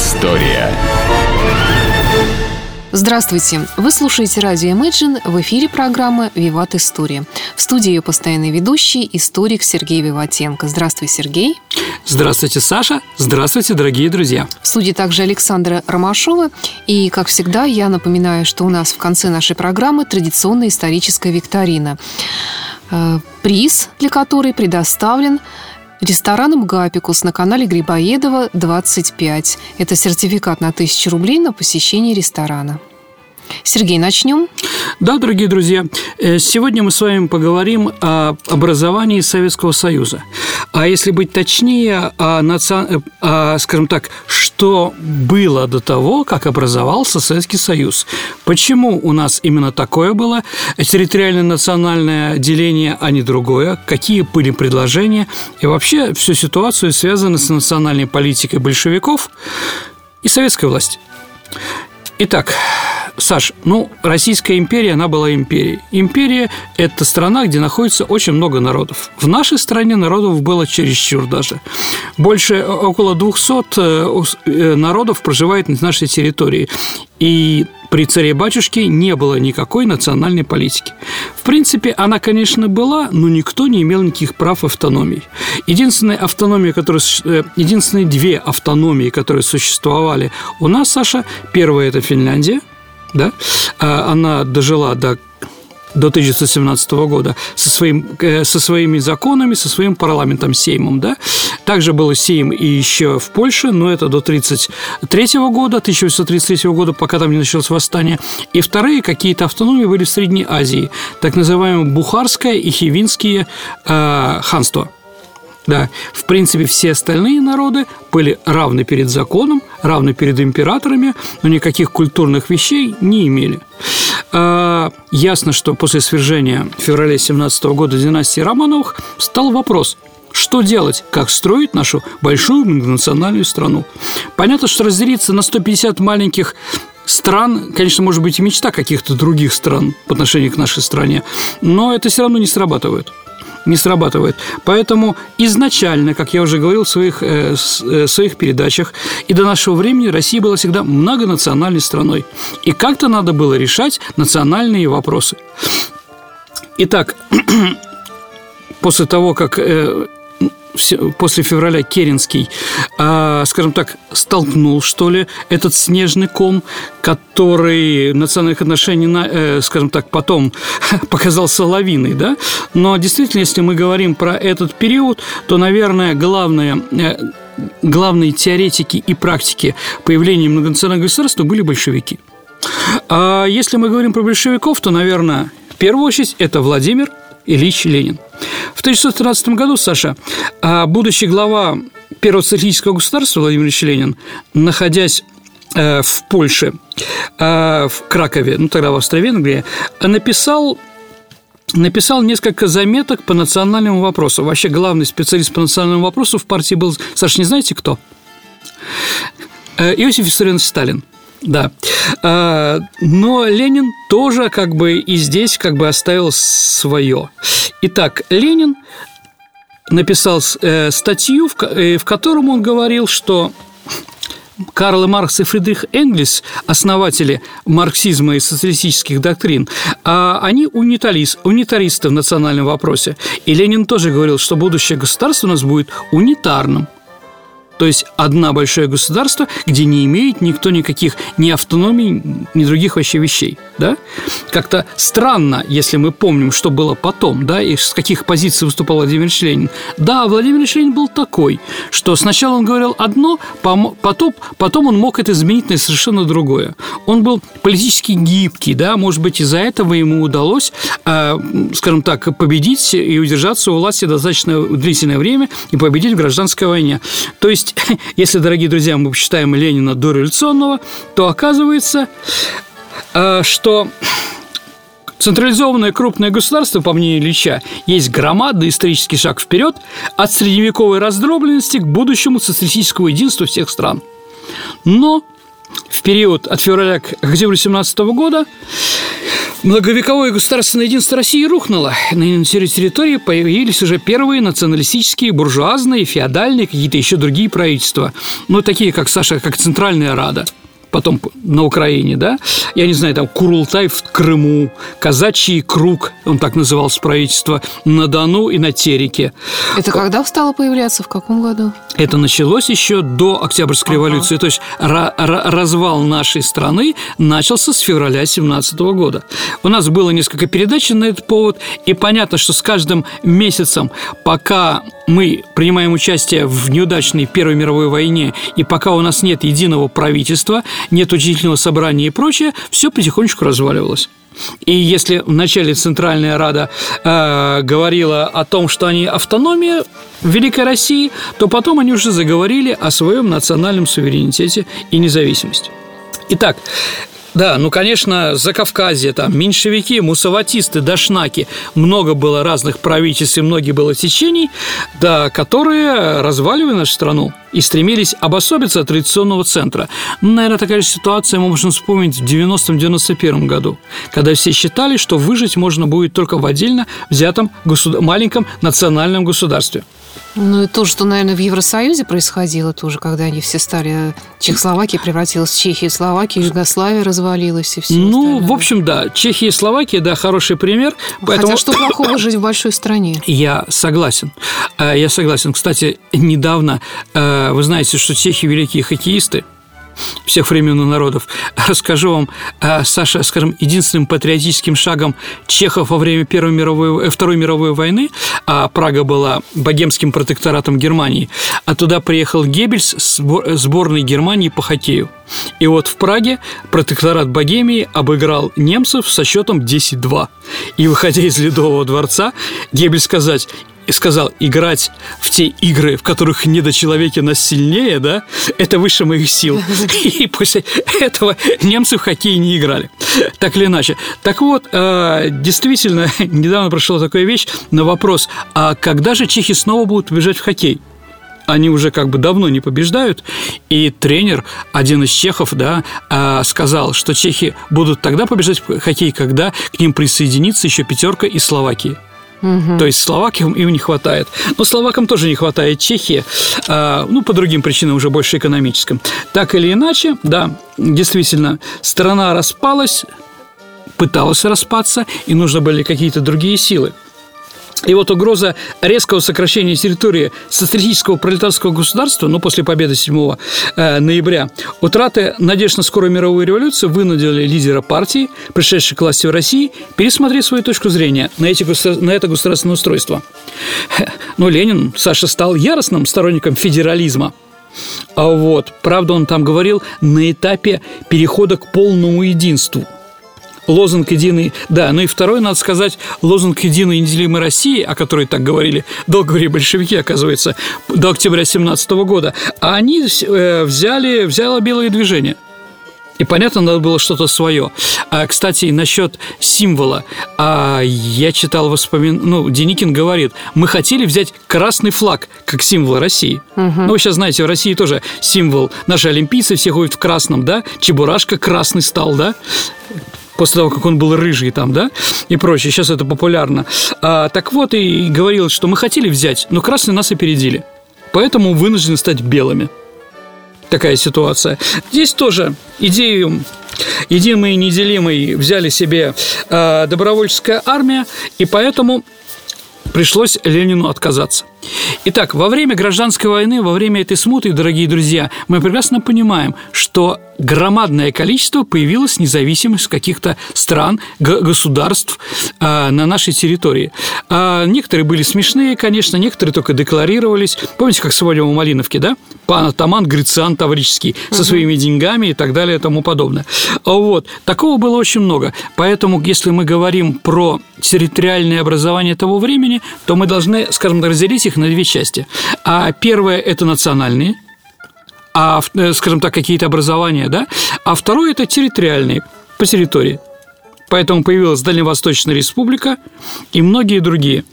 История. Здравствуйте! Вы слушаете радио Imagine в эфире программы «Виват История». В студии ее постоянный ведущий, историк Сергей Виватенко. Здравствуй, Сергей. Здравствуйте, Саша. Здравствуйте, дорогие друзья. В студии также Александра Ромашова. И, как всегда, я напоминаю, что у нас в конце нашей программы традиционная историческая викторина. Э, приз для которой предоставлен рестораном «Гапикус» на канале Грибоедова 25. Это сертификат на 1000 рублей на посещение ресторана. Сергей, начнем? Да, дорогие друзья, э, сегодня мы с вами поговорим о образовании Советского Союза. А если быть точнее, о, наци... о, скажем так, что было до того, как образовался Советский Союз. Почему у нас именно такое было территориальное национальное деление, а не другое? Какие были предложения? И вообще всю ситуацию связанную с национальной политикой большевиков и советской власти. Итак, Саш, ну, Российская империя, она была империей. Империя – это страна, где находится очень много народов. В нашей стране народов было чересчур даже. Больше э, около 200 э, э, народов проживает на нашей территории. И при царе-батюшке не было никакой национальной политики. В принципе, она, конечно, была, но никто не имел никаких прав автономии. Единственная автономия, которая, единственные две автономии, которые существовали у нас, Саша, первая – это Финляндия – да, а она дожила до до 1917 года со, своим, э, со своими законами, со своим парламентом Сеймом. Да? Также был Сейм и еще в Польше, но это до 1933 года, 1833 года, пока там не началось восстание. И вторые какие-то автономии были в Средней Азии, так называемое Бухарское и Хивинские э, ханства – да, в принципе, все остальные народы были равны перед законом, равны перед императорами, но никаких культурных вещей не имели. А, ясно, что после свержения в феврале 17 года династии Романовых стал вопрос, что делать, как строить нашу большую многонациональную страну. Понятно, что разделиться на 150 маленьких стран, конечно, может быть и мечта каких-то других стран по отношению к нашей стране, но это все равно не срабатывает не срабатывает. Поэтому изначально, как я уже говорил в своих, э, э, своих передачах, и до нашего времени Россия была всегда многонациональной страной. И как-то надо было решать национальные вопросы. Итак, после того, как э, после февраля Керенский, а, скажем так, столкнул, что ли, этот снежный ком, который национальных отношениях, э, скажем так, потом показался лавиной, да? Но действительно, если мы говорим про этот период, то, наверное, главное э, главные теоретики и практики появления многонационального государства были большевики. А если мы говорим про большевиков, то, наверное, в первую очередь это Владимир Ильич Ленин. В 1913 году, Саша, а, будущий глава Первого социалистического государства Владимир Ильич Ленин, находясь э, в Польше, э, в Кракове, ну тогда в Австро-Венгрии, написал написал несколько заметок по национальному вопросу. Вообще главный специалист по национальному вопросу в партии был, Саша, не знаете кто? Э, Иосиф Виссарионович Сталин. Да. А, но Ленин тоже как бы и здесь как бы оставил свое. Итак, Ленин написал э, статью, в э, котором он говорил, что Карл Маркс и Фридрих Энгельс, основатели марксизма и социалистических доктрин, а они унитарист, унитаристы в национальном вопросе. И Ленин тоже говорил, что будущее государство у нас будет унитарным – то есть одна большое государство, где не имеет никто никаких ни автономий, ни других вообще вещей, да? Как-то странно, если мы помним, что было потом, да, и с каких позиций выступал Владимир Ильич Ленин. Да, Владимир Ильич Ленин был такой, что сначала он говорил одно, потом, потом он мог это изменить на совершенно другое. Он был политически гибкий, да, может быть, из-за этого ему удалось, э, скажем так, победить и удержаться у власти достаточно длительное время и победить в гражданской войне. То есть есть, если, дорогие друзья, мы считаем Ленина дореволюционного, то оказывается, э, что Централизованное крупное государство, по мнению Ильича, есть громадный исторический шаг вперед от средневековой раздробленности к будущему социалистическому единству всех стран. Но в период от февраля к октябрю 17 года Многовековое государственное единство России рухнуло. На территории появились уже первые националистические, буржуазные, феодальные, какие-то еще другие правительства. Ну, такие, как Саша, как Центральная Рада – потом на Украине, да, я не знаю, там Курултай в Крыму, Казачий круг, он так назывался правительство, на Дону и на Тереке. Это когда стало появляться, в каком году? Это началось еще до Октябрьской ага. революции, то есть развал нашей страны начался с февраля 17 года. У нас было несколько передач на этот повод, и понятно, что с каждым месяцем, пока мы принимаем участие в неудачной Первой мировой войне, и пока у нас нет единого правительства, нет учительного собрания и прочее, все потихонечку разваливалось. И если вначале Центральная Рада э, говорила о том, что они автономия Великой России, то потом они уже заговорили о своем национальном суверенитете и независимости. Итак, да, ну, конечно, за Кавказье, там, меньшевики, мусаватисты, дашнаки, много было разных правительств и многие было течений, да, которые разваливали нашу страну и стремились обособиться от традиционного центра. Ну, наверное, такая же ситуация мы можем вспомнить в 90-91 году, когда все считали, что выжить можно будет только в отдельно взятом государ... маленьком национальном государстве. Ну и то, что, наверное, в Евросоюзе происходило тоже, когда они все стали... Чехословакия превратилась в Чехию, Словакия, Югославия развалилась и все Ну, остальное. в общем, да. Чехия и Словакия, да, хороший пример. Поэтому... Хотя что плохого жить в большой стране? Я согласен. Э, я согласен. Кстати, недавно, э, вы знаете, что чехи великие хоккеисты, всех времен и народов. Расскажу вам, э, Саша, скажем, единственным патриотическим шагом чехов во время Первой мировой, э, Второй мировой войны, а Прага была богемским протекторатом Германии, а туда приехал Геббельс с сборной Германии по хоккею. И вот в Праге протекторат Богемии обыграл немцев со счетом 10-2. И, выходя из Ледового дворца, Геббельс сказать, и сказал, играть в те игры, в которых недочеловеки нас сильнее, да, это выше моих сил. И после этого немцы в хоккей не играли. Так или иначе. Так вот, э, действительно, недавно прошла такая вещь на вопрос, а когда же чехи снова будут побежать в хоккей? они уже как бы давно не побеждают, и тренер, один из чехов, да, э, сказал, что чехи будут тогда побежать в хоккей, когда к ним присоединится еще пятерка из Словакии. Угу. То есть словакам им не хватает. Но словакам тоже не хватает Чехии, а, ну, по другим причинам, уже больше экономическим. Так или иначе, да, действительно, страна распалась, пыталась распаться, и нужны были какие-то другие силы. И вот угроза резкого сокращения территории социалистического пролетарского государства, ну, после победы 7 э, ноября, утраты надежд на скорую мировую революцию вынудили лидера партии, пришедшей к власти в России, пересмотреть свою точку зрения на, эти, на это государственное устройство. Но Ленин, Саша, стал яростным сторонником федерализма. А вот, правда, он там говорил на этапе перехода к полному единству – лозунг единый, да, ну и второй, надо сказать, лозунг единой неделимой России, о которой так говорили, долго говорили большевики, оказывается, до октября 17 года, а они э, взяли, взяло белое движение – и понятно, надо было что-то свое. А, кстати, насчет символа. А, я читал воспоминания. Ну, Деникин говорит, мы хотели взять красный флаг как символ России. Угу. Ну, вы сейчас знаете, в России тоже символ. Наши олимпийцы все ходят в красном, да? Чебурашка красный стал, да? После того, как он был рыжий там, да, и прочее. Сейчас это популярно. А, так вот, и говорил, что мы хотели взять, но красные нас опередили. Поэтому вынуждены стать белыми. Такая ситуация. Здесь тоже идею единой и неделимой взяли себе э, добровольческая армия, и поэтому пришлось Ленину отказаться. Итак, во время гражданской войны, во время этой смуты, дорогие друзья, мы прекрасно понимаем, что громадное количество появилось независимых каких-то стран, государств э, на нашей территории. Э, некоторые были смешные, конечно, некоторые только декларировались. Помните, как сегодня у Малиновки, да? Пан Атаман Грициан Таврический со своими деньгами и так далее и тому подобное. Вот. Такого было очень много. Поэтому, если мы говорим про территориальное образование того времени, то мы должны, скажем так, разделить их на две части. А первое – это национальные – а, э, скажем так, какие-то образования, да, а второе – это территориальные, по территории. Поэтому появилась Дальневосточная республика и многие другие.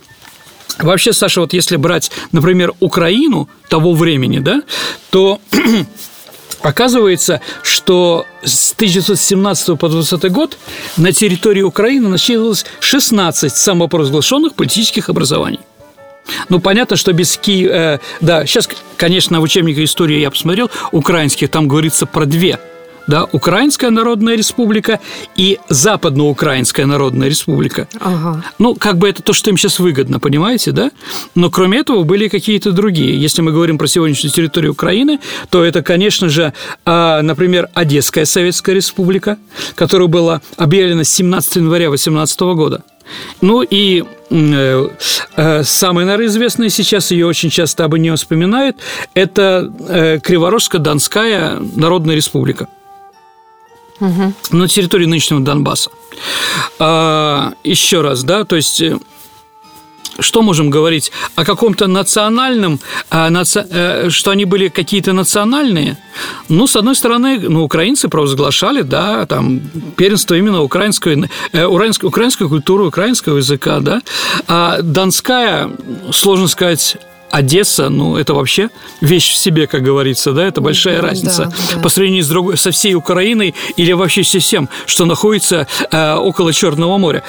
Вообще, Саша, вот если брать, например, Украину того времени, да, то оказывается, что с 1917 по 20 год на территории Украины насчитывалось 16 самопровозглашенных политических образований. Ну, понятно, что без Киева... Э, да, сейчас, конечно, в учебнике истории я посмотрел, украинских там говорится про две – да, Украинская Народная Республика и Западноукраинская Народная Республика. Ага. Ну, как бы это то, что им сейчас выгодно, понимаете, да? Но кроме этого были какие-то другие. Если мы говорим про сегодняшнюю территорию Украины, то это, конечно же, а, например, Одесская Советская Республика, которая была объявлена 17 января 18 года. Ну и э, э, самая, наверное, известная сейчас, ее очень часто об нее вспоминают, это э, Криворожско-Донская Народная Республика угу. на территории нынешнего Донбасса. А, еще раз, да, то есть э, что можем говорить о каком-то национальном, а, наци... Э, что они были какие-то национальные? Ну, с одной стороны, ну, украинцы провозглашали, да, там, первенство именно украинской, э, украинской, украинской культуры, украинского языка, да, а Донская, сложно сказать, Одесса, ну, это вообще вещь в себе, как говорится, да, это большая да, разница да, по сравнению с другой, со всей Украиной или вообще со всем, что находится э, около Черного моря.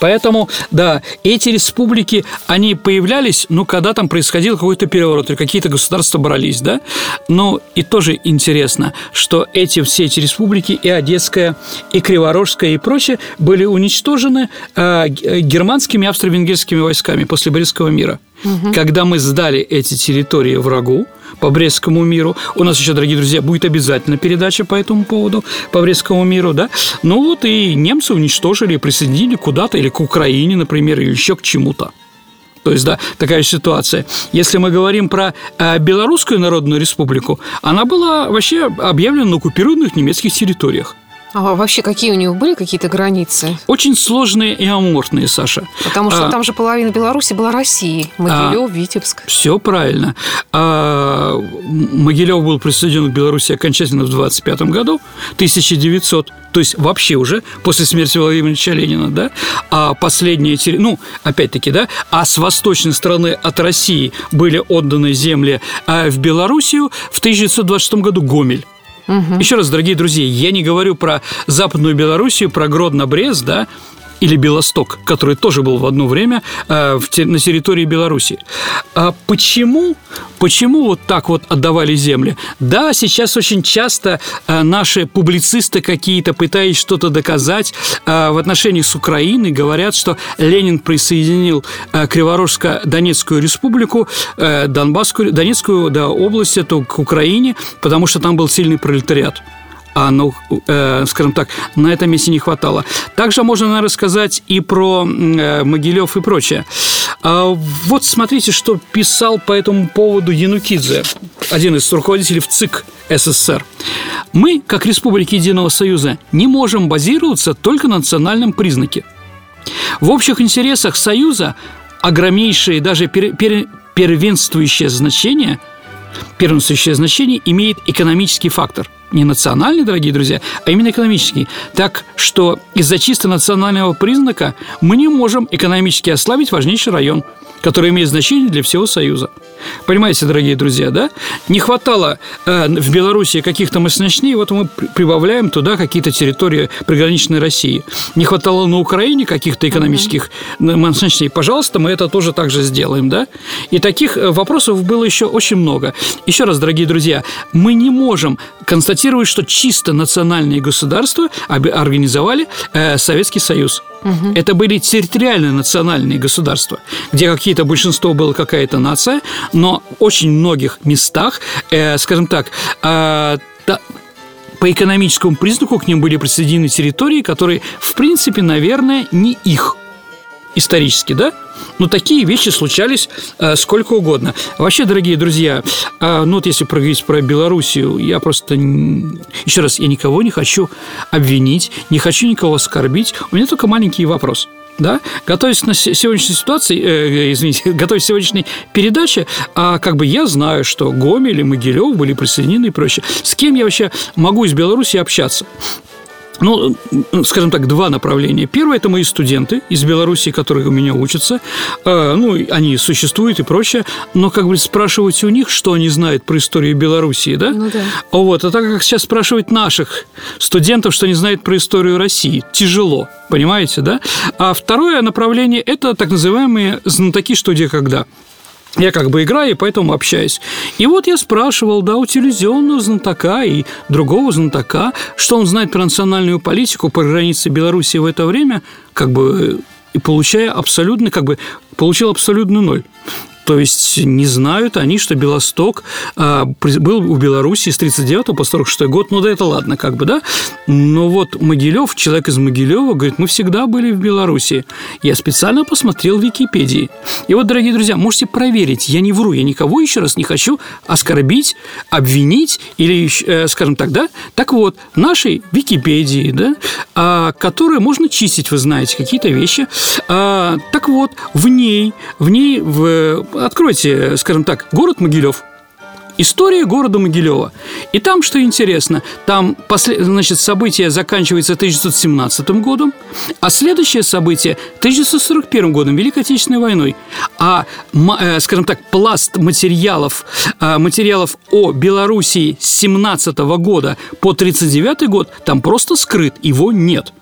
Поэтому, да, эти республики, они появлялись, ну, когда там происходил какой-то переворот, или какие-то государства брались, да. Но и тоже интересно, что эти все эти республики, и Одесская, и Криворожская, и прочее, были уничтожены э, германскими австро-венгерскими войсками после Брестского мира. Угу. Когда мы сдали эти территории врагу, по Брестскому миру. У нас еще, дорогие друзья, будет обязательно передача по этому поводу, по Брестскому миру, да. Ну вот и немцы уничтожили, присоединили куда-то или к Украине, например, или еще к чему-то. То есть, да, такая ситуация. Если мы говорим про э, Белорусскую Народную Республику, она была вообще объявлена на оккупированных немецких территориях. А вообще какие у него были какие-то границы? Очень сложные и аморфные, Саша. Потому что а, там же половина Беларуси была Россией. Могилев, а, Витебск. Все правильно. А, Могилев был присоединен к Беларуси окончательно в 25 году, 1900 то есть вообще уже после смерти Владимира Ильича Ленина, да, а последние, ну, опять-таки, да, а с восточной стороны от России были отданы земли а в Белоруссию в 1926 году Гомель. Угу. Еще раз, дорогие друзья, я не говорю про Западную Белоруссию, про Гродно-Брест, да, или Белосток, который тоже был в одно время э, в, на территории Беларуси. А почему, почему вот так вот отдавали земли? Да, сейчас очень часто э, наши публицисты какие-то, пытаясь что-то доказать э, в отношении с Украиной, говорят, что Ленин присоединил э, Криворожско-Донецкую республику, э, Донбасскую, Донецкую да, область эту к Украине, потому что там был сильный пролетариат а, ну, э, скажем так, на этом месте не хватало. Также можно, наверное, рассказать и про э, Могилев и прочее. А, вот смотрите, что писал по этому поводу Янукидзе, один из руководителей в ЦИК СССР. Мы, как Республики Единого Союза, не можем базироваться только на национальном признаке. В общих интересах Союза огромнейшее, даже пер, пер, первенствующее значение, первенствующее значение имеет экономический фактор – не национальный, дорогие друзья, а именно экономический. Так что из-за чисто национального признака мы не можем экономически ослабить важнейший район, который имеет значение для всего Союза. Понимаете, дорогие друзья, да? Не хватало э, в Беларуси каких-то мощностей, вот мы прибавляем туда какие-то территории приграничной России. Не хватало на Украине каких-то экономических мощностей. Пожалуйста, мы это тоже так же сделаем, да? И таких э, вопросов было еще очень много. Еще раз, дорогие друзья, мы не можем констатировать, что чисто национальные государства организовали э, Советский Союз. Угу. Это были территориальные национальные государства, где какие-то большинство было какая-то нация, но очень многих местах, э, скажем так, э, да, по экономическому признаку к ним были присоединены территории, которые, в принципе, наверное, не их исторически, да? Но такие вещи случались э, сколько угодно. Вообще, дорогие друзья, э, ну вот если проговорить про Белоруссию, я просто... Еще раз, я никого не хочу обвинить, не хочу никого оскорбить. У меня только маленький вопрос – да, готовясь на сегодняшней ситуации, э, извините, готовясь к сегодняшней передаче, а как бы я знаю, что Гомель и Могилев были присоединены и прочее. С кем я вообще могу из Беларуси общаться? Ну, скажем так, два направления. Первое – это мои студенты из Беларуси, которые у меня учатся. А, ну, они существуют и прочее. Но, как бы, спрашивать у них, что они знают про историю Белоруссии, да? Ну, да. Вот. А так как сейчас спрашивать наших студентов, что они знают про историю России, тяжело, понимаете, да? А второе направление – это так называемые знатоки что где когда – я как бы играю, и поэтому общаюсь. И вот я спрашивал, да, у телевизионного знатока и другого знатока, что он знает про национальную политику по границе Беларуси в это время, как бы и получая абсолютно, как бы, получил абсолютный ноль. То есть не знают они, что Белосток а, был у Беларуси с 39 по 46 год. Ну да это ладно, как бы, да? Но вот Могилев, человек из Могилева, говорит, мы всегда были в Беларуси. Я специально посмотрел в Википедии. И вот, дорогие друзья, можете проверить, я не вру, я никого еще раз не хочу оскорбить, обвинить или, э, скажем так, да? Так вот, нашей Википедии, да, а, которую можно чистить, вы знаете, какие-то вещи. А, так вот, в ней, в ней в откройте, скажем так, город Могилев. История города Могилева. И там, что интересно, там значит, событие заканчивается 1917 годом, а следующее событие 1941 годом, Великой Отечественной войной. А, э, скажем так, пласт материалов, э, материалов о Белоруссии с 17 года по 1939 год там просто скрыт, его нет.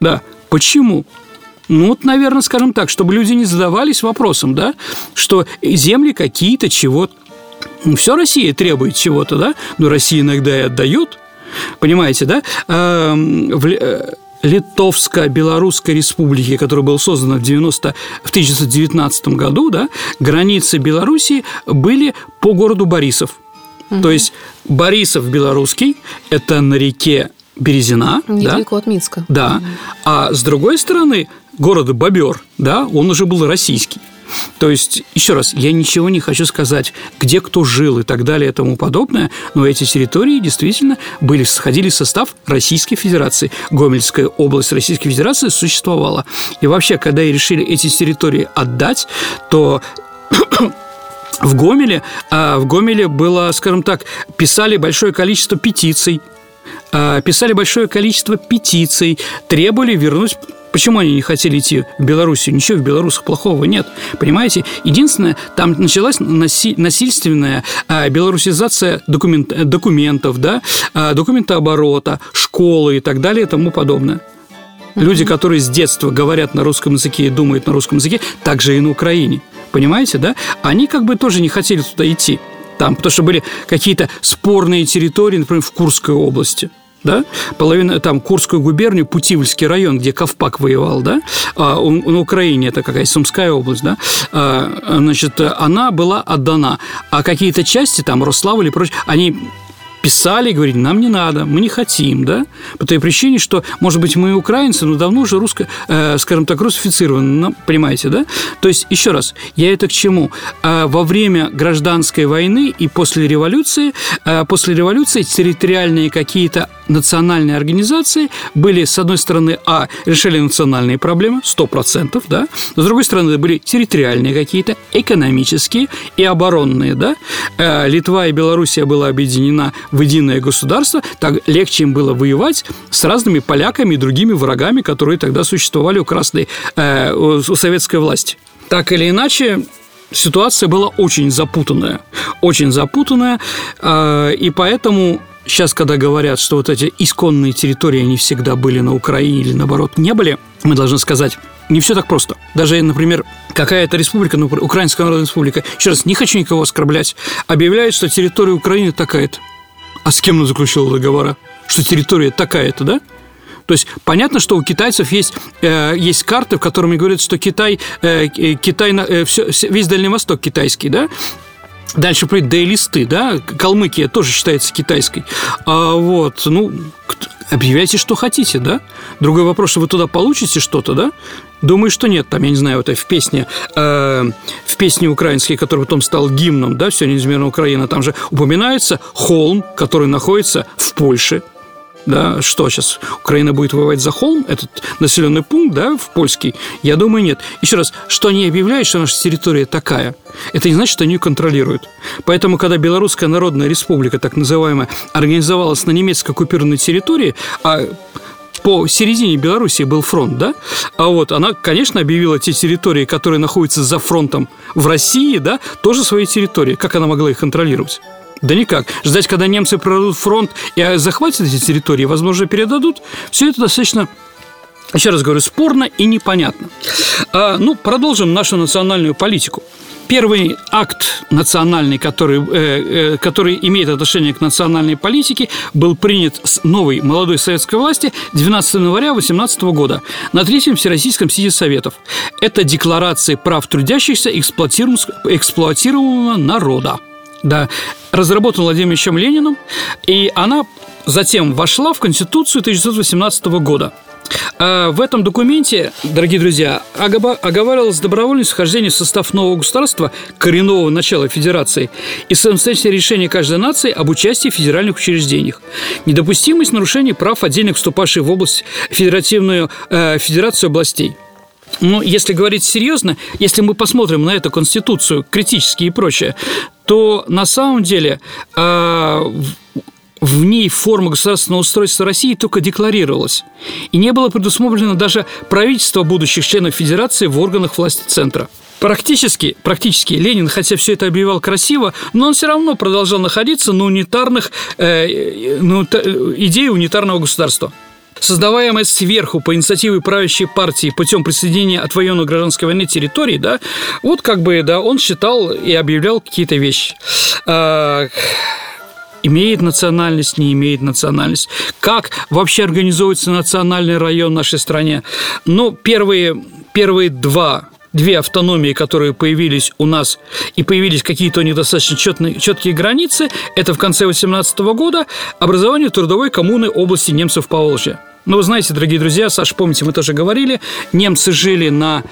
Да, почему? Ну, вот, наверное, скажем так, чтобы люди не задавались вопросом, да, что земли какие-то, чего ну, все Россия требует чего-то, да, но Россия иногда и отдает, понимаете, да? Эм, в э, Литовско-Белорусской республике, которая была создана в, 90, в 1919 году, да, границы Белоруссии были по городу Борисов. Угу. То есть Борисов белорусский – это на реке Березина. Недалеко да? от Минска. Да. А с другой стороны, города Бобер, да, он уже был российский. То есть, еще раз, я ничего не хочу сказать, где кто жил и так далее и тому подобное, но эти территории действительно были, входили в состав Российской Федерации. Гомельская область Российской Федерации существовала. И вообще, когда и решили эти территории отдать, то в Гомеле, а, в Гомеле было, скажем так, писали большое количество петиций, писали большое количество петиций, требовали вернуть Почему они не хотели идти в Белоруссию? Ничего в белорусах плохого нет. Понимаете? Единственное, там началась насильственная а, белорусизация документ, документов, да, а, документооборота, школы и так далее и тому подобное. Люди, которые с детства говорят на русском языке и думают на русском языке, также и на Украине. Понимаете, да? Они как бы тоже не хотели туда идти. Там, потому что были какие-то спорные территории, например, в Курской области – да, половина, там, Курскую губернию, Путивльский район, где Ковпак воевал, да, а, на Украине, это какая Сумская область, да, а, значит, она была отдана, а какие-то части, там, Рославль и прочее, они писали и говорили, нам не надо, мы не хотим, да, по той причине, что, может быть, мы украинцы, но давно уже русско, э, скажем так, русифицированы, ну, понимаете, да? То есть, еще раз, я это к чему? Э, во время гражданской войны и после революции, э, после революции территориальные какие-то национальные организации были, с одной стороны, а, решили национальные проблемы, 100%, да, с другой стороны, были территориальные какие-то, экономические и оборонные, да. Э, Литва и Белоруссия была объединена единое государство, так легче им было воевать с разными поляками и другими врагами, которые тогда существовали у красной, э, у советской власти. Так или иначе, ситуация была очень запутанная, очень запутанная, э, и поэтому сейчас, когда говорят, что вот эти исконные территории, они всегда были на Украине или, наоборот, не были, мы должны сказать, не все так просто. Даже, например, какая-то республика, ну, Украинская Народная Республика, еще раз, не хочу никого оскорблять, объявляет, что территория Украины такая-то. А с кем она заключила договора? Что территория такая-то, да? То есть понятно, что у китайцев есть, э, есть карты, в которых говорят, что Китай, э, Китай э, все, весь Дальний Восток китайский, да? Дальше придут дейлисты, да, Калмыкия тоже считается китайской. А вот, ну, объявляйте, что хотите, да? Другой вопрос, что вы туда получите что-то, да? Думаю, что нет. Там, я не знаю, это в песне, э, в песне украинской, которая потом стал гимном, да, «Все неизмерно Украина», там же упоминается холм, который находится в Польше, да, что сейчас, Украина будет воевать за холм, этот населенный пункт, да, в польский? Я думаю, нет. Еще раз, что они объявляют, что наша территория такая, это не значит, что они ее контролируют. Поэтому, когда Белорусская Народная Республика, так называемая, организовалась на немецко оккупированной территории, а по середине Беларуси был фронт, да? А вот она, конечно, объявила те территории, которые находятся за фронтом в России, да, тоже своей территории. Как она могла их контролировать? Да никак. Ждать, когда немцы прорвут фронт и захватят эти территории, возможно, передадут, все это достаточно еще раз говорю, спорно и непонятно. А, ну, продолжим нашу национальную политику. Первый акт национальный, который, э, э, который имеет отношение к национальной политике, был принят с новой молодой советской власти 12 января 18 года на Третьем Всероссийском съезде Советов. Это декларация прав трудящихся эксплуатируемого народа. Да, разработан Владимиром Лениным, и она затем вошла в Конституцию 1918 года – а в этом документе, дорогие друзья, оговаривалось добровольность вхождения в состав нового государства, коренного начала федерации, и самостоятельное решение каждой нации об участии в федеральных учреждениях. Недопустимость нарушений прав отдельных вступавших в область федеративную э, федерацию областей. Но если говорить серьезно, если мы посмотрим на эту конституцию критически и прочее, то на самом деле э, в ней форма государственного устройства России только декларировалась. И не было предусмотрено даже правительство будущих членов Федерации в органах власти Центра. Практически, практически Ленин, хотя все это объявлял красиво, но он все равно продолжал находиться на унитарных э, ну, идее унитарного государства. Создаваемая сверху по инициативе правящей партии путем присоединения от военной гражданской войны территорий, да, вот как бы, да, он считал и объявлял какие-то вещи. А, имеет национальность, не имеет национальность, как вообще организуется национальный район в нашей стране. Ну, первые, первые два две автономии, которые появились у нас, и появились какие-то недостаточно четные, четкие границы, это в конце 18 года образование трудовой коммуны области немцев по Волжье. Ну, вы знаете, дорогие друзья, Саш, помните, мы тоже говорили, немцы жили на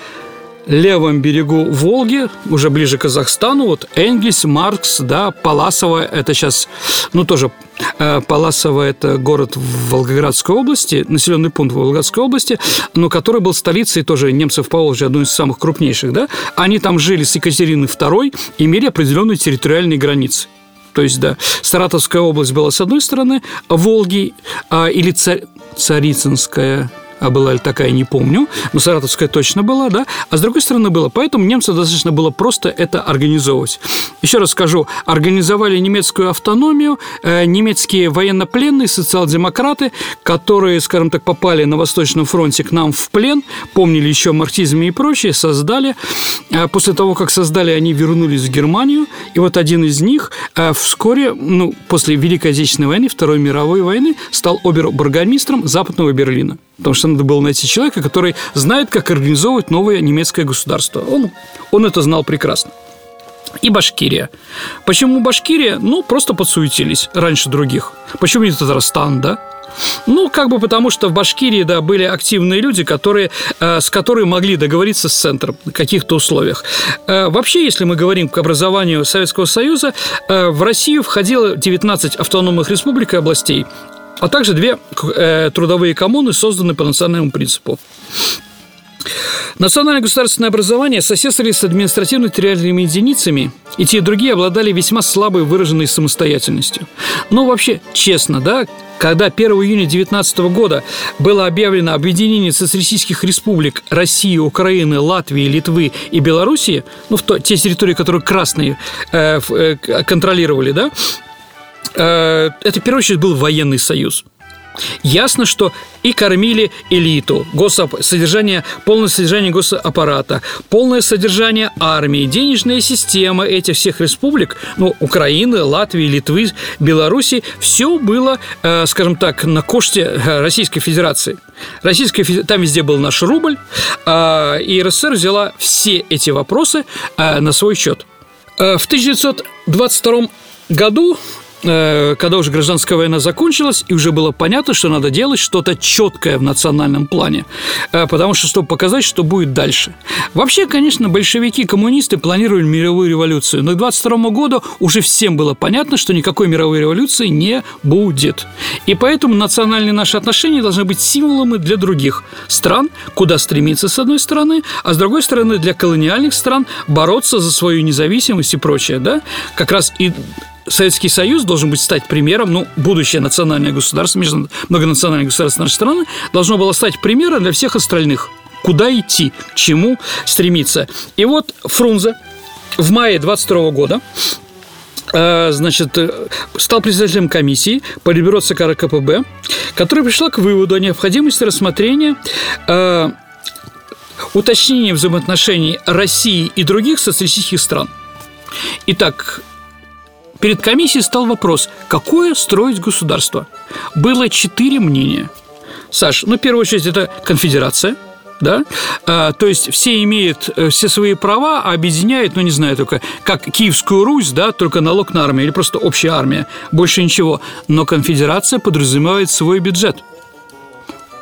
левом берегу Волги, уже ближе к Казахстану, вот Энгельс, Маркс, да, Паласово, это сейчас, ну, тоже э, Паласово – это город в Волгоградской области, населенный пункт в Волгоградской области, но который был столицей тоже немцев по Волжье, одной из самых крупнейших, да, они там жили с Екатерины II, имели определенные территориальные границы. То есть, да, Саратовская область была с одной стороны, Волги а, или Царь, Царицынская была ли такая, не помню, но Саратовская точно была, да, а с другой стороны было, поэтому немцам достаточно было просто это организовывать. Еще раз скажу, организовали немецкую автономию, э, немецкие военнопленные, социал-демократы, которые, скажем так, попали на Восточном фронте к нам в плен, помнили еще марксизм и прочее, создали. Э, после того, как создали, они вернулись в Германию, и вот один из них э, вскоре, ну, после Великой Отечественной войны, Второй мировой войны, стал обер-бургомистром Западного Берлина. Потому что надо было найти человека, который знает, как организовывать новое немецкое государство. Он, он это знал прекрасно. И Башкирия. Почему Башкирия? Ну, просто подсуетились раньше других. Почему не Татарстан, да? Ну, как бы потому, что в Башкирии, да, были активные люди, которые, э, с которыми могли договориться с центром на каких-то условиях. Э, вообще, если мы говорим к образованию Советского Союза, э, в Россию входило 19 автономных республик и областей а также две э, трудовые коммуны, созданы по национальному принципу. Национальное государственное образование соседствовали с административно-территориальными единицами, и те и другие обладали весьма слабой выраженной самостоятельностью. Но вообще, честно, да, когда 1 июня 2019 года было объявлено объединение социалистических республик России, Украины, Латвии, Литвы и Белоруссии, ну, в то, те территории, которые красные э, э, контролировали, да, Э, это, в первую очередь, был военный союз. Ясно, что и кормили элиту, госап... содержание, полное содержание госаппарата, полное содержание армии, денежная система этих всех республик, ну, Украины, Латвии, Литвы, Беларуси, все было, э, скажем так, на коште э, Российской Федерации. Российская Там везде был наш рубль, э, и РСФСР взяла все эти вопросы э, на свой счет. Э, в 1922 году когда уже гражданская война закончилась, и уже было понятно, что надо делать что-то четкое в национальном плане, э, потому что, чтобы показать, что будет дальше. Вообще, конечно, большевики, коммунисты планировали мировую революцию, но к 22 году уже всем было понятно, что никакой мировой революции не будет. И поэтому национальные наши отношения должны быть символами для других стран, куда стремиться с одной стороны, а с другой стороны для колониальных стран бороться за свою независимость и прочее. Да? Как раз и Советский Союз должен быть стать примером, ну, будущее национальное государство, многонациональное государство нашей страны должно было стать примером для всех остальных. Куда идти, к чему стремиться. И вот Фрунзе в мае 22 года э, значит, э, стал председателем комиссии по Политбюро ЦК РКПБ, которая пришла к выводу о необходимости рассмотрения э, уточнения взаимоотношений России и других социалистических стран. Итак, перед комиссией стал вопрос, какое строить государство. Было четыре мнения. Саш, ну, в первую очередь, это конфедерация – да, а, то есть все имеют э, все свои права, а объединяют, ну, не знаю, только как Киевскую Русь, да, только налог на армию или просто общая армия, больше ничего. Но конфедерация подразумевает свой бюджет.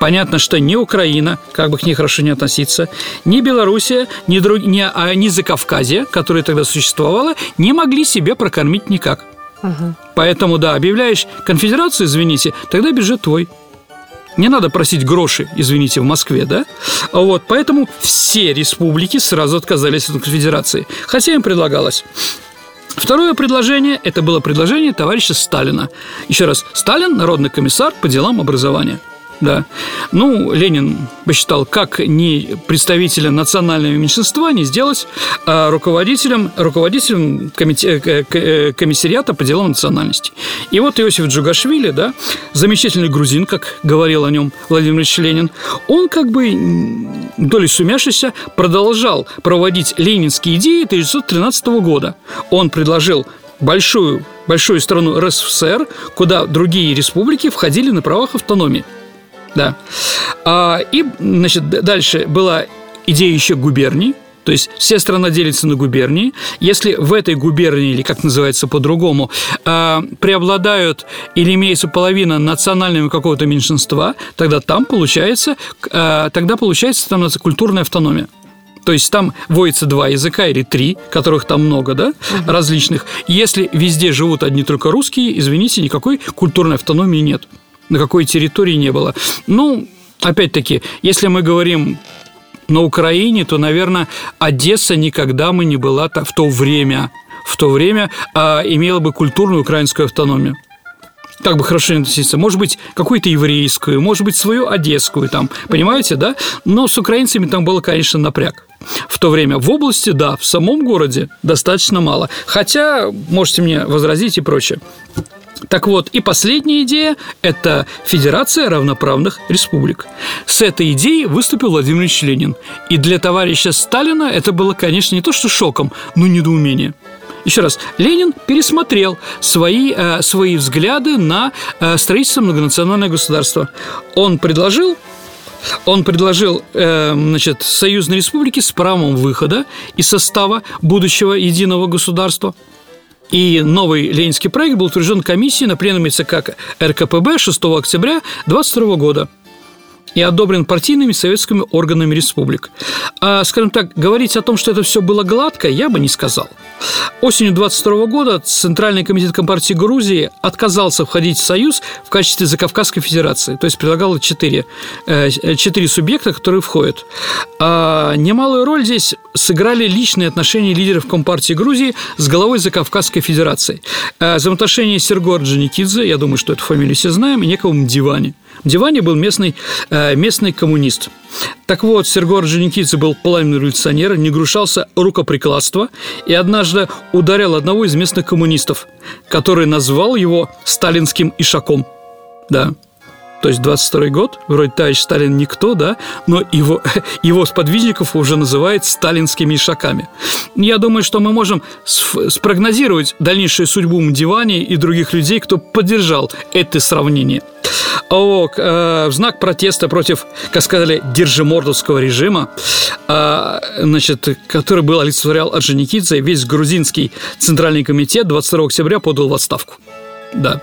Понятно, что ни Украина, как бы к ней хорошо не относиться, ни Белоруссия, ни, друг, ни, а, ни Закавказье, которое тогда существовало, не могли себе прокормить никак. Угу. Поэтому, да, объявляешь конфедерацию, извините, тогда бюджет твой. Не надо просить гроши, извините, в Москве, да? Вот, поэтому все республики сразу отказались от конфедерации, хотя им предлагалось. Второе предложение – это было предложение товарища Сталина. Еще раз, Сталин – народный комиссар по делам образования – да. Ну, Ленин посчитал, как не представителя национального меньшинства не сделать а руководителем, руководителем комите, э, э, комиссариата по делам национальности. И вот Иосиф Джугашвили, да, замечательный грузин, как говорил о нем Владимир Ильич Ленин, он как бы долей сумяшися продолжал проводить ленинские идеи 1913 года. Он предложил большую большую страну РСФСР, куда другие республики входили на правах автономии. Да. А, и, значит, дальше была идея еще губерний, то есть вся страна делится на губернии. Если в этой губернии, или как называется по-другому, а, преобладают или имеется половина национального какого-то меньшинства, тогда там получается, а, тогда получается там культурная автономия. То есть там водится два языка или три, которых там много, да, угу. различных. Если везде живут одни только русские, извините, никакой культурной автономии нет на какой территории не было. Ну, опять-таки, если мы говорим на Украине, то, наверное, Одесса никогда бы не была в то время, в то время а, имела бы культурную украинскую автономию как бы хорошо относиться, может быть, какую-то еврейскую, может быть, свою одесскую там, понимаете, да? Но с украинцами там было, конечно, напряг. В то время в области, да, в самом городе достаточно мало. Хотя, можете мне возразить и прочее. Так вот, и последняя идея – это Федерация равноправных республик. С этой идеей выступил Владимир Ильич Ленин. И для товарища Сталина это было, конечно, не то что шоком, но недоумение. Еще раз, Ленин пересмотрел свои, э, свои взгляды на э, строительство многонационального государства. Он предложил он предложил э, значит, союзной республике с правом выхода из состава будущего единого государства – и новый ленинский проект был утвержден комиссией на пленуме ЦК РКПБ 6 октября 22 года и одобрен партийными советскими органами республик. А, скажем так, говорить о том, что это все было гладко, я бы не сказал. Осенью 22 года Центральный комитет Компартии Грузии отказался входить в Союз в качестве Закавказской Федерации, то есть предлагал четыре, э, четыре субъекта, которые входят. А немалую роль здесь сыграли личные отношения лидеров Компартии Грузии с головой Закавказской Федерации. Э, взаимоотношения Серго Орджоникидзе, я думаю, что эту фамилию все знаем, и некого Дивани. Дивани был местный, э, местный коммунист. Так вот, Серго Орджоникидзе был пламенный революционер, не грушался рукоприкладства и однажды ударил одного из местных коммунистов, который назвал его сталинским ишаком. Да, то есть 22 год, вроде товарищ Сталин никто, да, но его, его сподвижников уже называют сталинскими ишаками. Я думаю, что мы можем спрогнозировать дальнейшую судьбу Мдивани и других людей, кто поддержал это сравнение. О, э, в знак протеста против, как сказали, держимордовского режима, э, значит, который был олицетворял Орджоникидзе, весь грузинский центральный комитет 22 октября подал в отставку. Да.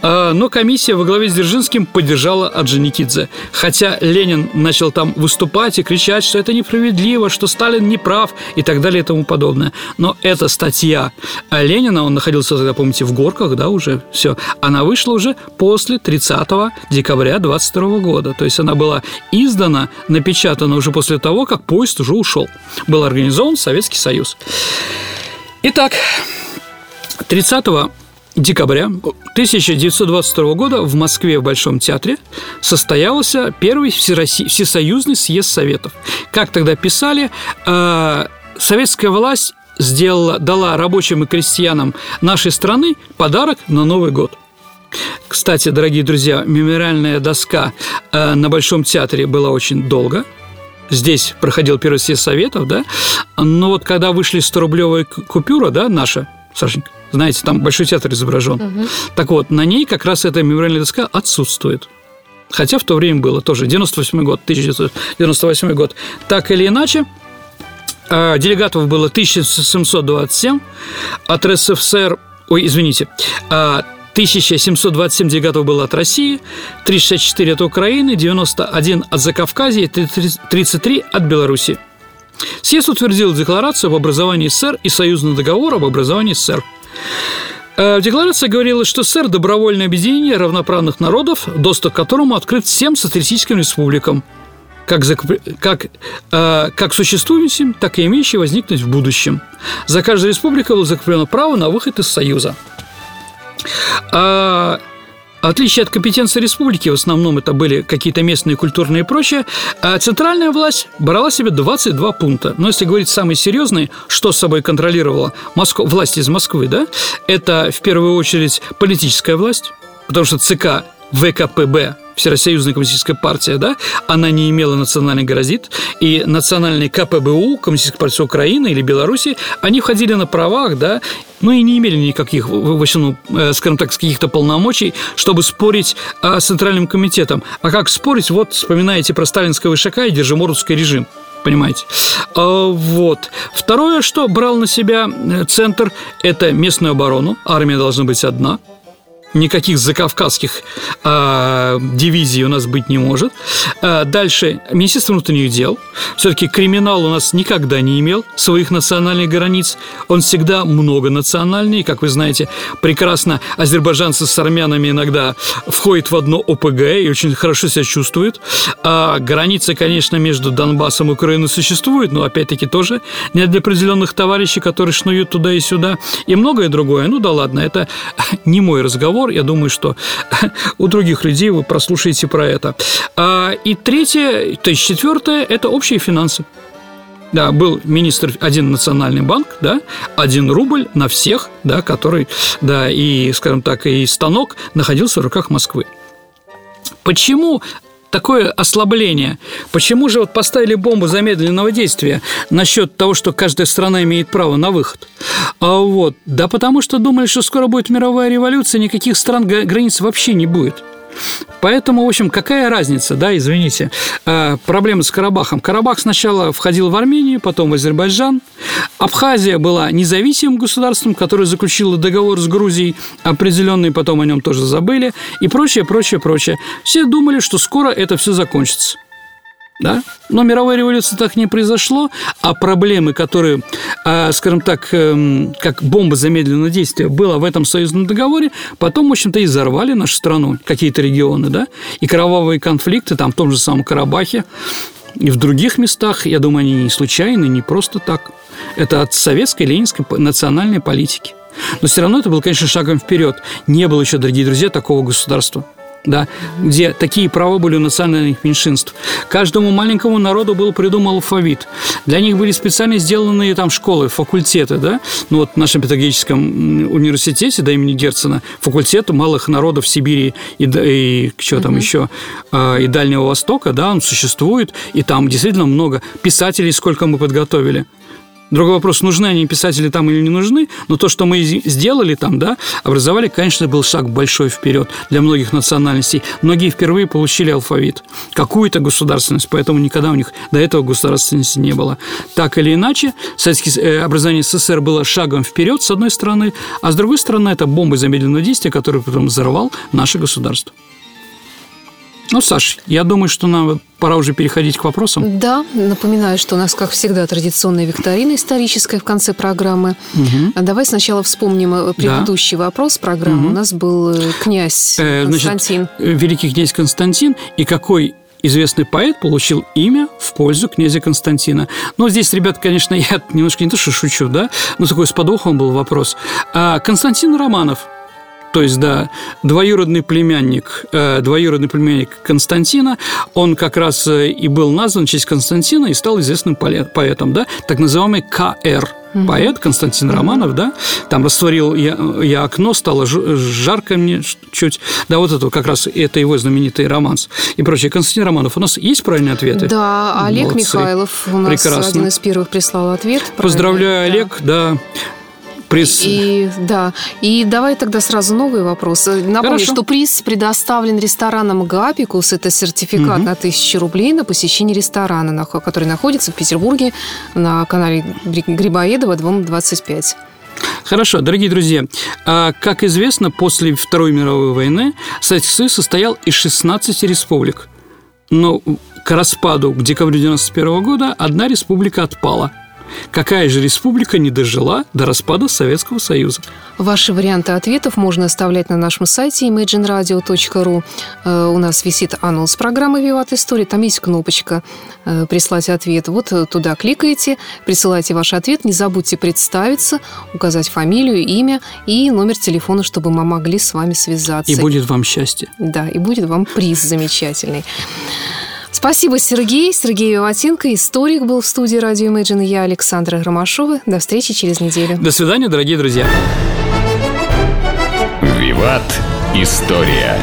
А, но комиссия во главе с Дзержинским поддержала Орджоникидзе. Хотя Ленин начал там выступать и кричать, что это несправедливо, что Сталин не прав и так далее и тому подобное. Но эта статья Ленина, он находился тогда, помните, в горках, да, уже все, она вышла уже после 30 декабря 22 года. То есть она была издана, напечатана уже после того, как поезд уже ушел. Был организован Советский Союз. Итак, 30 декабря 1922 года в Москве в Большом театре состоялся первый всероссий, всесоюзный съезд Советов. Как тогда писали, э, советская власть сделала, дала рабочим и крестьянам нашей страны подарок на Новый год. Кстати, дорогие друзья, мемориальная доска э, на Большом театре была очень долго. Здесь проходил первый съезд Советов, да, но вот когда вышли 100-рублевая купюра, да, наша, Сашенька, знаете, там Большой театр изображен. Угу. Так вот, на ней как раз эта мемориальная доска отсутствует. Хотя в то время было тоже 98 год, 1998 год. Так или иначе, а, делегатов было 1727, от РСФСР, ой, извините, 1727 а, делегатов было от России, 364 от Украины, 91 от Закавказья, 33 от Беларуси. Съезд утвердил декларацию об образовании СССР и союзный договор об образовании СССР. Э, в декларации говорилось, что СССР – добровольное объединение равноправных народов, доступ к которому открыт всем социалистическим республикам, как, как, э, как существующим, так и имеющим возникнуть в будущем. За каждой республикой было закреплено право на выход из Союза. А отличие от компетенции республики, в основном это были какие-то местные, культурные и прочее, а центральная власть брала себе 22 пункта. Но если говорить самые серьезные, что с собой контролировала Москва, власть из Москвы, да, это в первую очередь политическая власть, потому что ЦК ВКПБ Всероссийная коммунистическая партия, да, она не имела национальный грозит, и национальный КПБУ, Коммунистическая партия Украины или Беларуси, они входили на правах, да, ну и не имели никаких, в ну, скажем так, каких-то полномочий, чтобы спорить с Центральным комитетом. А как спорить? Вот вспоминаете про сталинского Ишака и Держимордовский режим понимаете? А, вот. Второе, что брал на себя э, центр, это местную оборону. Армия должна быть одна – никаких закавказских э, дивизий у нас быть не может. Э, дальше, Министерство внутренних дел. Все-таки криминал у нас никогда не имел своих национальных границ. Он всегда многонациональный. Как вы знаете, прекрасно азербайджанцы с армянами иногда входят в одно ОПГ и очень хорошо себя чувствуют. А граница, конечно, между Донбассом и Украиной существует, но опять-таки тоже не для определенных товарищей, которые шнуют туда и сюда. И многое другое. Ну да ладно, это не мой разговор разговор. Я думаю, что у других людей вы прослушаете про это. А, и третье, то есть четвертое – это общие финансы. Да, был министр, один национальный банк, да, один рубль на всех, да, который, да, и, скажем так, и станок находился в руках Москвы. Почему такое ослабление? Почему же вот поставили бомбу замедленного действия насчет того, что каждая страна имеет право на выход? А вот, да потому что думали, что скоро будет мировая революция, никаких стран границ вообще не будет. Поэтому, в общем, какая разница, да, извините, э, проблема с Карабахом. Карабах сначала входил в Армению, потом в Азербайджан. Абхазия была независимым государством, которое заключило договор с Грузией определенный, потом о нем тоже забыли, и прочее, прочее, прочее. Все думали, что скоро это все закончится да? Но мировой революции так не произошло, а проблемы, которые, а, скажем так, эм, как бомба замедленного действия было в этом союзном договоре, потом, в общем-то, и взорвали нашу страну, какие-то регионы, да, и кровавые конфликты там в том же самом Карабахе, и в других местах, я думаю, они не случайны, не просто так. Это от советской, ленинской национальной политики. Но все равно это был, конечно, шагом вперед. Не было еще, дорогие друзья, такого государства да, где такие права были у национальных меньшинств. Каждому маленькому народу был придуман алфавит. Для них были специально сделаны там школы, факультеты, да. Ну вот в нашем педагогическом университете, да, имени Герцена, факультет малых народов Сибири и, и что там угу. еще, а, и Дальнего Востока, да, он существует, и там действительно много писателей, сколько мы подготовили. Другой вопрос, нужны они писатели там или не нужны, но то, что мы сделали там, да, образовали, конечно, был шаг большой вперед для многих национальностей. Многие впервые получили алфавит, какую-то государственность, поэтому никогда у них до этого государственности не было. Так или иначе, советское э, образование СССР было шагом вперед, с одной стороны, а с другой стороны, это бомба замедленного действия, который потом взорвал наше государство. Ну, Саш, я думаю, что нам пора уже переходить к вопросам. Да, напоминаю, что у нас, как всегда, традиционная викторина историческая в конце программы. Угу. Давай сначала вспомним э, предыдущий да. вопрос программы. Угу. У нас был э, князь э, Константин. Значит, великий князь Константин и какой известный поэт получил имя в пользу князя Константина. Но здесь, ребят, конечно, я немножко не то, что шучу, да, но такой с подвохом был вопрос. А Константин Романов – то есть, да, двоюродный племянник, э, двоюродный племянник Константина, он как раз э, и был назван в честь Константина и стал известным поэтом, да, так называемый КР – поэт Константин Романов, да, там растворил я, я окно, стало жарко мне чуть, да, вот это как раз это его знаменитый романс и прочее. Константин Романов, у нас есть правильные ответы? Да, Олег Молодцы. Михайлов у нас Прекрасно. один из первых прислал ответ. Поздравляю, да. Олег, да. Приз. И, да. И давай тогда сразу новый вопрос. Напомню, Хорошо. что приз предоставлен ресторанам «Гапикус». Это сертификат угу. на тысячу рублей на посещение ресторана, который находится в Петербурге на канале Грибоедова, дом 25. Хорошо, дорогие друзья, а, как известно, после Второй мировой войны Советский Союз состоял из 16 республик. Но к распаду к декабрю 1991 года одна республика отпала – Какая же республика не дожила до распада Советского Союза? Ваши варианты ответов можно оставлять на нашем сайте imagineradio.ru. Э, у нас висит анонс программы «Виват История». Там есть кнопочка э, «Прислать ответ». Вот туда кликаете, присылайте ваш ответ. Не забудьте представиться, указать фамилию, имя и номер телефона, чтобы мы могли с вами связаться. И будет вам счастье. Да, и будет вам приз замечательный. Спасибо, Сергей. Сергей Виватенко, историк, был в студии «Радио Imagine». Я Александра Ромашова. До встречи через неделю. До свидания, дорогие друзья. «Виват. История».